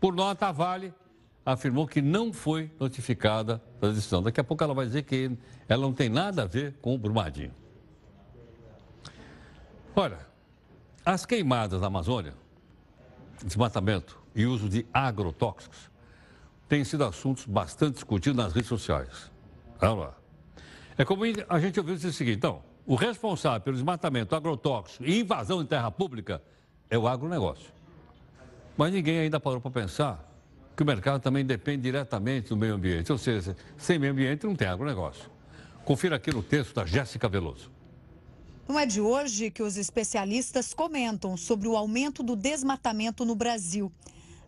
Por nota, a Vale afirmou que não foi notificada da decisão. Daqui a pouco ela vai dizer que ela não tem nada a ver com o Brumadinho. Olha, as queimadas na Amazônia, desmatamento e uso de agrotóxicos têm sido assuntos bastante discutidos nas redes sociais. É como a gente ouviu dizer o seguinte, então, o responsável pelo desmatamento, agrotóxico e invasão de terra pública é o agronegócio. Mas ninguém ainda parou para pensar que o mercado também depende diretamente do meio ambiente. Ou seja, sem meio ambiente não tem agronegócio. Confira aqui no texto da Jéssica Veloso. Não é de hoje que os especialistas comentam sobre o aumento do desmatamento no Brasil.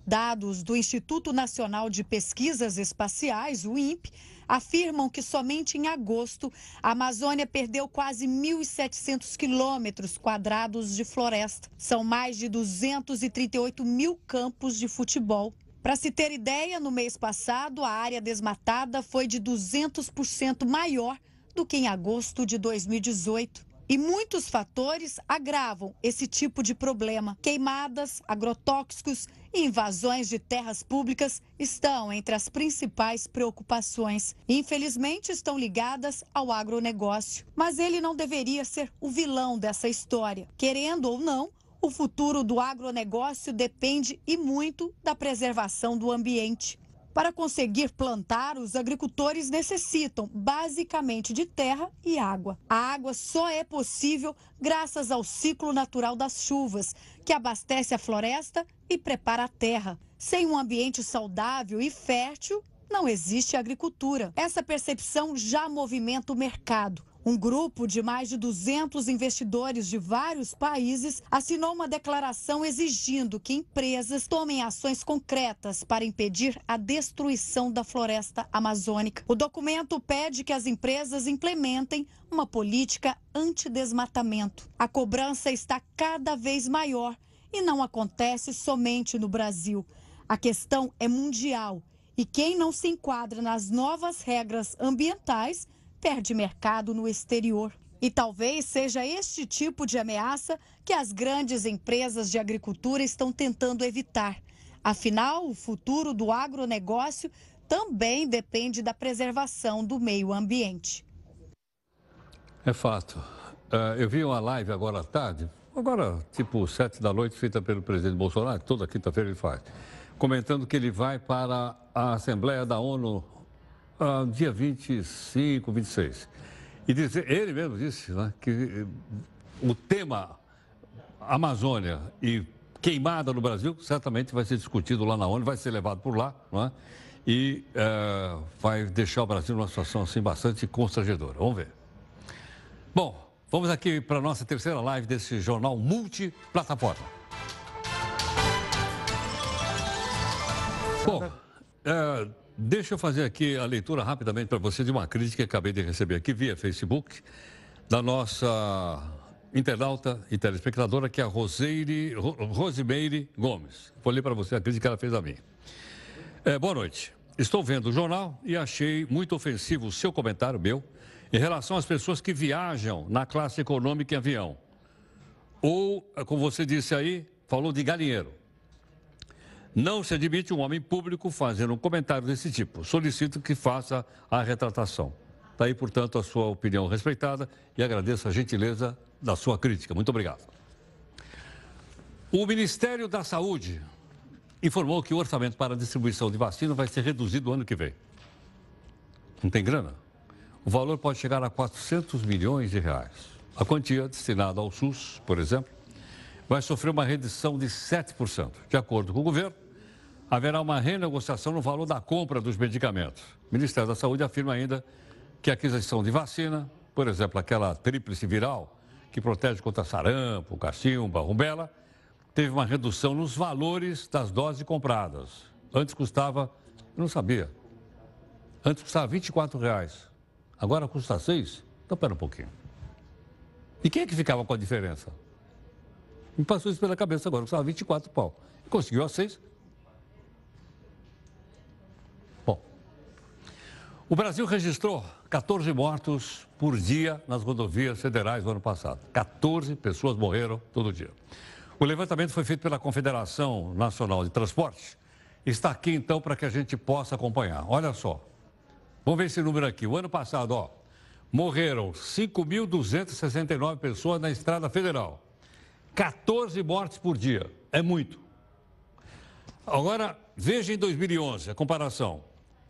Dados do Instituto Nacional de Pesquisas Espaciais, o INPE, afirmam que somente em agosto a Amazônia perdeu quase 1.700 quilômetros quadrados de floresta. São mais de 238 mil campos de futebol para se ter ideia, no mês passado, a área desmatada foi de 200% maior do que em agosto de 2018. E muitos fatores agravam esse tipo de problema. Queimadas, agrotóxicos e invasões de terras públicas estão entre as principais preocupações. Infelizmente, estão ligadas ao agronegócio. Mas ele não deveria ser o vilão dessa história. Querendo ou não, o futuro do agronegócio depende e muito da preservação do ambiente. Para conseguir plantar, os agricultores necessitam basicamente de terra e água. A água só é possível graças ao ciclo natural das chuvas, que abastece a floresta e prepara a terra. Sem um ambiente saudável e fértil, não existe agricultura. Essa percepção já movimenta o mercado. Um grupo de mais de 200 investidores de vários países assinou uma declaração exigindo que empresas tomem ações concretas para impedir a destruição da floresta amazônica. O documento pede que as empresas implementem uma política antidesmatamento. A cobrança está cada vez maior e não acontece somente no Brasil. A questão é mundial e quem não se enquadra nas novas regras ambientais perde mercado no exterior. E talvez seja este tipo de ameaça que as grandes empresas de agricultura estão tentando evitar. Afinal, o futuro do agronegócio também depende da preservação do meio ambiente. É fato. Uh, eu vi uma live agora à tarde, agora tipo sete da noite, feita pelo presidente Bolsonaro, toda quinta-feira ele faz, comentando que ele vai para a Assembleia da ONU uh, dia 25, 26. E dizer, ele mesmo disse né, que eh, o tema Amazônia e queimada no Brasil certamente vai ser discutido lá na ONU, vai ser levado por lá, não é? e uh, vai deixar o Brasil numa situação assim bastante constrangedora. Vamos ver. Bom, vamos aqui para a nossa terceira live desse jornal multiplataforma. Bom, uh, Deixa eu fazer aqui a leitura rapidamente para você de uma crítica que acabei de receber aqui via Facebook, da nossa internauta e telespectadora, que é a Roseire, Rosimeire Gomes. Vou ler para você a crítica que ela fez a mim. É, boa noite. Estou vendo o jornal e achei muito ofensivo o seu comentário, meu, em relação às pessoas que viajam na classe econômica em avião. Ou, como você disse aí, falou de galinheiro. Não se admite um homem público fazendo um comentário desse tipo. Solicito que faça a retratação. Está aí, portanto, a sua opinião respeitada e agradeço a gentileza da sua crítica. Muito obrigado. O Ministério da Saúde informou que o orçamento para a distribuição de vacina vai ser reduzido no ano que vem. Não tem grana? O valor pode chegar a 400 milhões de reais. A quantia destinada ao SUS, por exemplo, vai sofrer uma redução de 7%. De acordo com o governo, haverá uma renegociação no valor da compra dos medicamentos. O Ministério da Saúde afirma ainda que a aquisição de vacina, por exemplo, aquela tríplice viral, que protege contra sarampo, cachimba, rubela, teve uma redução nos valores das doses compradas. Antes custava, eu não sabia, antes custava 24 reais. Agora custa 6? Então, pera um pouquinho. E quem é que ficava com a diferença? Me passou isso pela cabeça agora, custava 24 pau. Conseguiu a 6, O Brasil registrou 14 mortos por dia nas rodovias federais no ano passado. 14 pessoas morreram todo dia. O levantamento foi feito pela Confederação Nacional de Transporte. Está aqui então para que a gente possa acompanhar. Olha só. Vamos ver esse número aqui. O ano passado, ó, morreram 5.269 pessoas na estrada federal. 14 mortes por dia. É muito. Agora, veja em 2011 a comparação.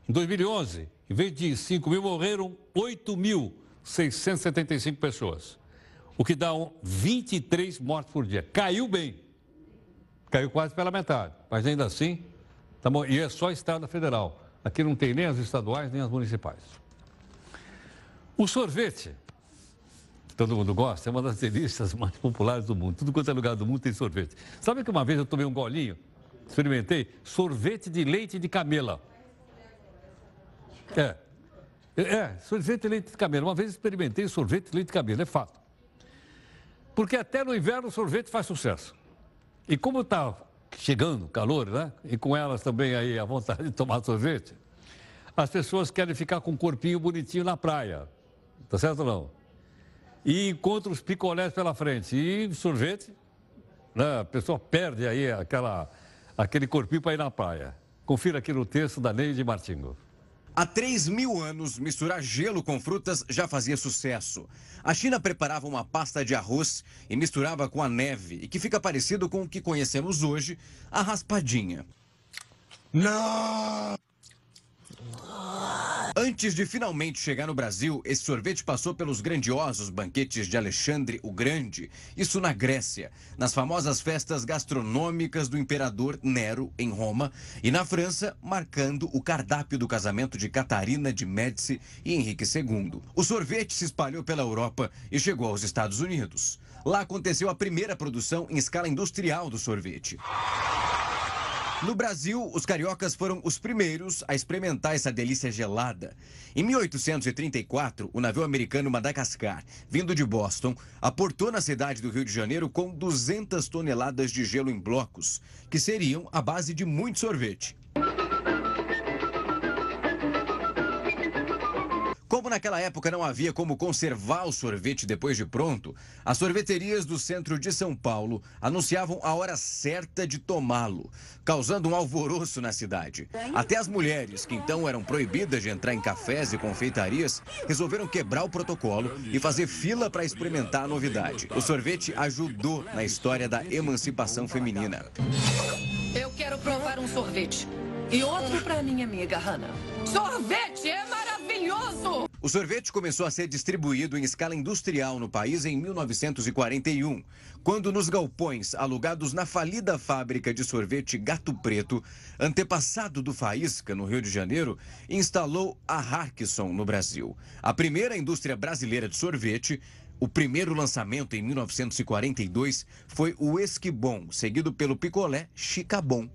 Em 2011, em vez de 5 mil, morreram 8.675 pessoas. O que dá um 23 mortes por dia. Caiu bem. Caiu quase pela metade. Mas ainda assim, tá bom. e é só Estado Federal. Aqui não tem nem as estaduais, nem as municipais. O sorvete, todo mundo gosta, é uma das delícias mais populares do mundo. Tudo quanto é lugar do mundo tem sorvete. Sabe que uma vez eu tomei um golinho, experimentei, sorvete de leite de camela. É. É, sorvete de leite de camelo. Uma vez experimentei sorvete de leite de camelo, é fato. Porque até no inverno o sorvete faz sucesso. E como está chegando calor, né? E com elas também aí a vontade de tomar sorvete, as pessoas querem ficar com um corpinho bonitinho na praia. Tá certo ou não? E encontra os picolés pela frente. E sorvete, né? a pessoa perde aí aquela, aquele corpinho para ir na praia. Confira aqui no texto da Neide Martingo. Há 3 mil anos, misturar gelo com frutas já fazia sucesso. A China preparava uma pasta de arroz e misturava com a neve, e que fica parecido com o que conhecemos hoje, a raspadinha. Não! Antes de finalmente chegar no Brasil, esse sorvete passou pelos grandiosos banquetes de Alexandre o Grande, isso na Grécia, nas famosas festas gastronômicas do imperador Nero em Roma e na França, marcando o cardápio do casamento de Catarina de Médici e Henrique II. O sorvete se espalhou pela Europa e chegou aos Estados Unidos. Lá aconteceu a primeira produção em escala industrial do sorvete. No Brasil, os cariocas foram os primeiros a experimentar essa delícia gelada. Em 1834, o navio americano Madagascar, vindo de Boston, aportou na cidade do Rio de Janeiro com 200 toneladas de gelo em blocos, que seriam a base de muito sorvete. Como naquela época não havia como conservar o sorvete depois de pronto, as sorveterias do centro de São Paulo anunciavam a hora certa de tomá-lo, causando um alvoroço na cidade. Até as mulheres, que então eram proibidas de entrar em cafés e confeitarias, resolveram quebrar o protocolo e fazer fila para experimentar a novidade. O sorvete ajudou na história da emancipação feminina. Eu quero provar um sorvete. E outro para minha amiga Hannah. Sorvete é maravilhoso! O sorvete começou a ser distribuído em escala industrial no país em 1941, quando nos galpões alugados na falida fábrica de sorvete Gato Preto, antepassado do Faísca, no Rio de Janeiro, instalou a Harkison no Brasil. A primeira indústria brasileira de sorvete o primeiro lançamento em 1942 foi o Esquibom, seguido pelo picolé Chicabom.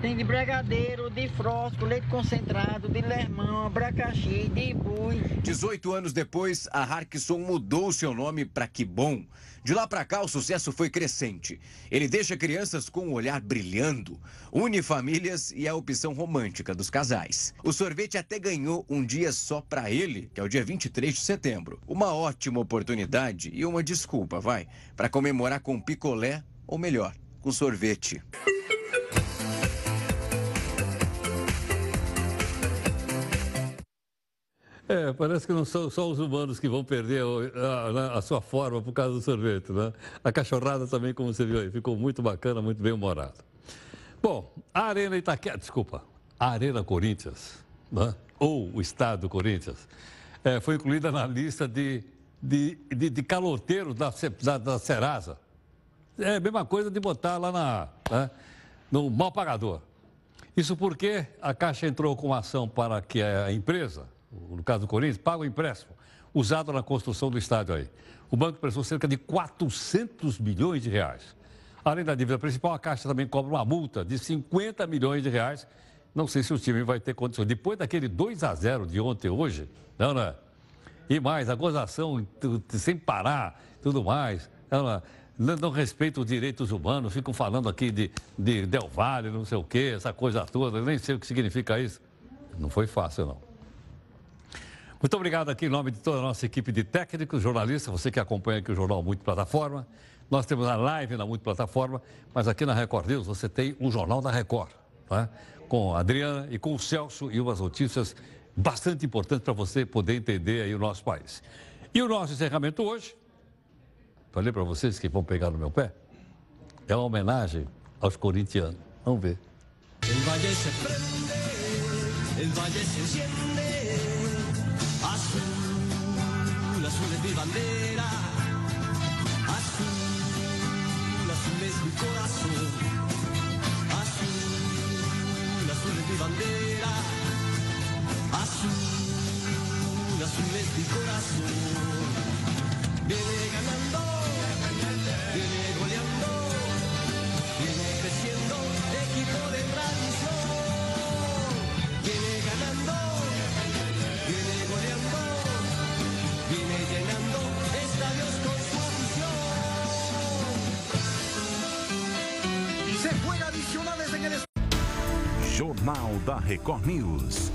Tem de brigadeiro, de frosco, leite concentrado, de lermão, abacaxi, de bui. 18 anos depois, a Harkison mudou seu nome para Kibon. De lá para cá, o sucesso foi crescente. Ele deixa crianças com o olhar brilhando, une famílias e é a opção romântica dos casais. O sorvete até ganhou um dia só para ele, que é o dia 23 de setembro. Uma ótima oportunidade e uma desculpa, vai, para comemorar com picolé, ou melhor, com sorvete. É, parece que não são só os humanos que vão perder a, a, a, sua forma por causa do sorvete, né? A cachorrada também, como você viu aí, ficou muito bacana, muito bem humorada. Bom, a Arena Itaquera, desculpa, a Arena Corinthians, né? ou o Estado Corinthians, é, foi incluída na lista de, de, de, de caloteiros da, da, da Serasa. É a mesma coisa de botar lá na, né? no mal pagador. Isso porque a Caixa entrou com ação para que a empresa no caso do Corinthians, paga o empréstimo usado na construção do estádio aí. O banco prestou cerca de 400 milhões de reais. Além da dívida principal, a Caixa também cobra uma multa de 50 milhões de reais. Não sei se o time vai ter condições. Depois daquele 2 a 0 de ontem hoje, não, não é? E mais, a gozação sem parar, tudo mais. Não, não, é? não, não respeita os direitos humanos, ficam falando aqui de, de Del Valle, não sei o quê, essa coisa toda, nem sei o que significa isso. Não foi fácil, não. Muito obrigado aqui em nome de toda a nossa equipe de técnicos, jornalistas, você que acompanha aqui o Jornal Multiplataforma. Nós temos a live na Multiplataforma, mas aqui na Record News você tem um Jornal da Record, né? com a Adriana e com o Celso e umas notícias bastante importantes para você poder entender aí o nosso país. E o nosso encerramento hoje, falei para vocês que vão pegar no meu pé, é uma homenagem aos corintianos. Vamos ver. El valle se prende, el valle bandera, azul, azul es mi corazón, azul, azul es mi bandera, azul, azul es mi corazón. Viene Jornal da Record News.